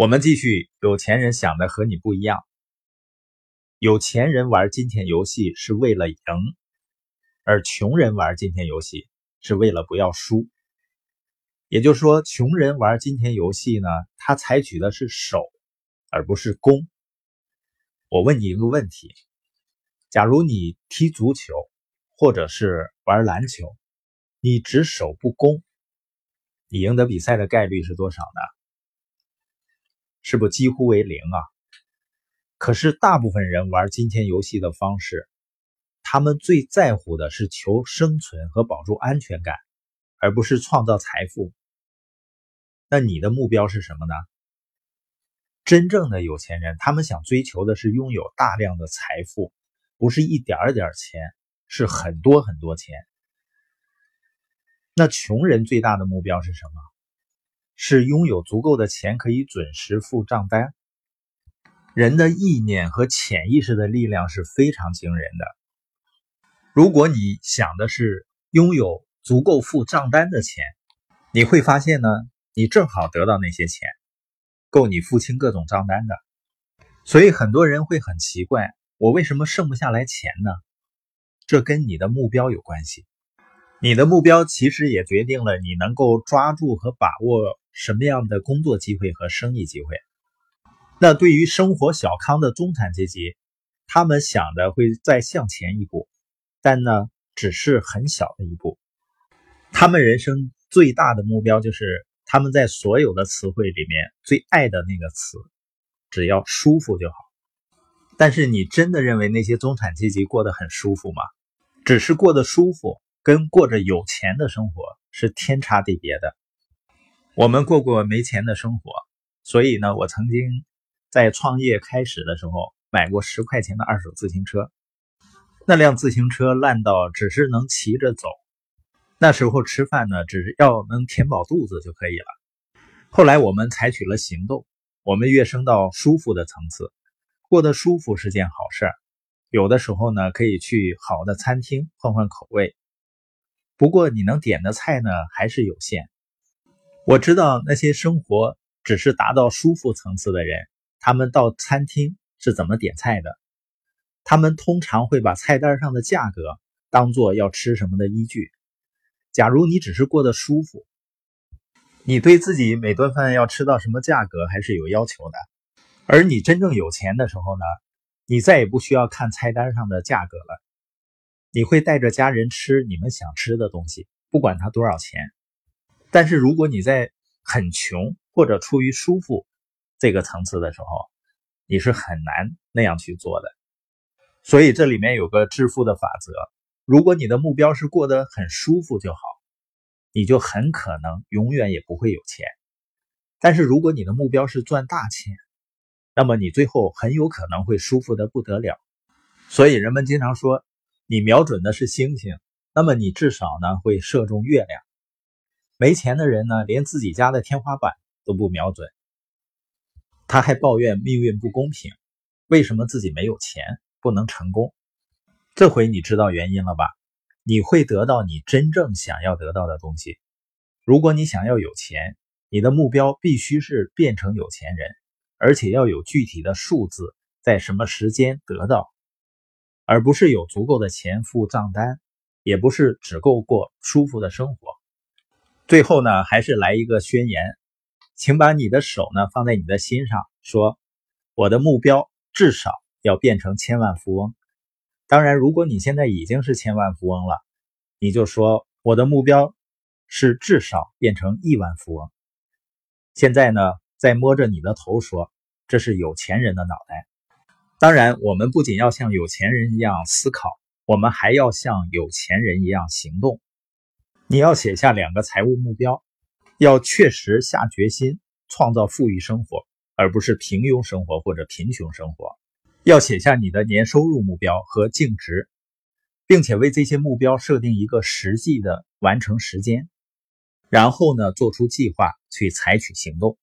我们继续，有钱人想的和你不一样。有钱人玩金钱游戏是为了赢，而穷人玩金钱游戏是为了不要输。也就是说，穷人玩金钱游戏呢，他采取的是守，而不是攻。我问你一个问题：假如你踢足球，或者是玩篮球，你只守不攻，你赢得比赛的概率是多少呢？是不几乎为零啊？可是大部分人玩金钱游戏的方式，他们最在乎的是求生存和保住安全感，而不是创造财富。那你的目标是什么呢？真正的有钱人，他们想追求的是拥有大量的财富，不是一点点钱，是很多很多钱。那穷人最大的目标是什么？是拥有足够的钱可以准时付账单。人的意念和潜意识的力量是非常惊人的。如果你想的是拥有足够付账单的钱，你会发现呢，你正好得到那些钱，够你付清各种账单的。所以很多人会很奇怪，我为什么剩不下来钱呢？这跟你的目标有关系。你的目标其实也决定了你能够抓住和把握。什么样的工作机会和生意机会？那对于生活小康的中产阶级，他们想的会再向前一步，但呢，只是很小的一步。他们人生最大的目标就是他们在所有的词汇里面最爱的那个词，只要舒服就好。但是你真的认为那些中产阶级过得很舒服吗？只是过得舒服，跟过着有钱的生活是天差地别的。我们过过没钱的生活，所以呢，我曾经在创业开始的时候买过十块钱的二手自行车。那辆自行车烂到只是能骑着走，那时候吃饭呢，只是要能填饱肚子就可以了。后来我们采取了行动，我们跃升到舒服的层次，过得舒服是件好事儿。有的时候呢，可以去好的餐厅换换口味，不过你能点的菜呢，还是有限。我知道那些生活只是达到舒服层次的人，他们到餐厅是怎么点菜的？他们通常会把菜单上的价格当做要吃什么的依据。假如你只是过得舒服，你对自己每顿饭要吃到什么价格还是有要求的。而你真正有钱的时候呢，你再也不需要看菜单上的价格了，你会带着家人吃你们想吃的东西，不管它多少钱。但是如果你在很穷或者出于舒服这个层次的时候，你是很难那样去做的。所以这里面有个致富的法则：如果你的目标是过得很舒服就好，你就很可能永远也不会有钱。但是如果你的目标是赚大钱，那么你最后很有可能会舒服的不得了。所以人们经常说，你瞄准的是星星，那么你至少呢会射中月亮。没钱的人呢，连自己家的天花板都不瞄准，他还抱怨命运不公平，为什么自己没有钱不能成功？这回你知道原因了吧？你会得到你真正想要得到的东西。如果你想要有钱，你的目标必须是变成有钱人，而且要有具体的数字，在什么时间得到，而不是有足够的钱付账单，也不是只够过舒服的生活。最后呢，还是来一个宣言，请把你的手呢放在你的心上，说我的目标至少要变成千万富翁。当然，如果你现在已经是千万富翁了，你就说我的目标是至少变成亿万富翁。现在呢，再摸着你的头说，这是有钱人的脑袋。当然，我们不仅要像有钱人一样思考，我们还要像有钱人一样行动。你要写下两个财务目标，要确实下决心创造富裕生活，而不是平庸生活或者贫穷生活。要写下你的年收入目标和净值，并且为这些目标设定一个实际的完成时间，然后呢，做出计划去采取行动。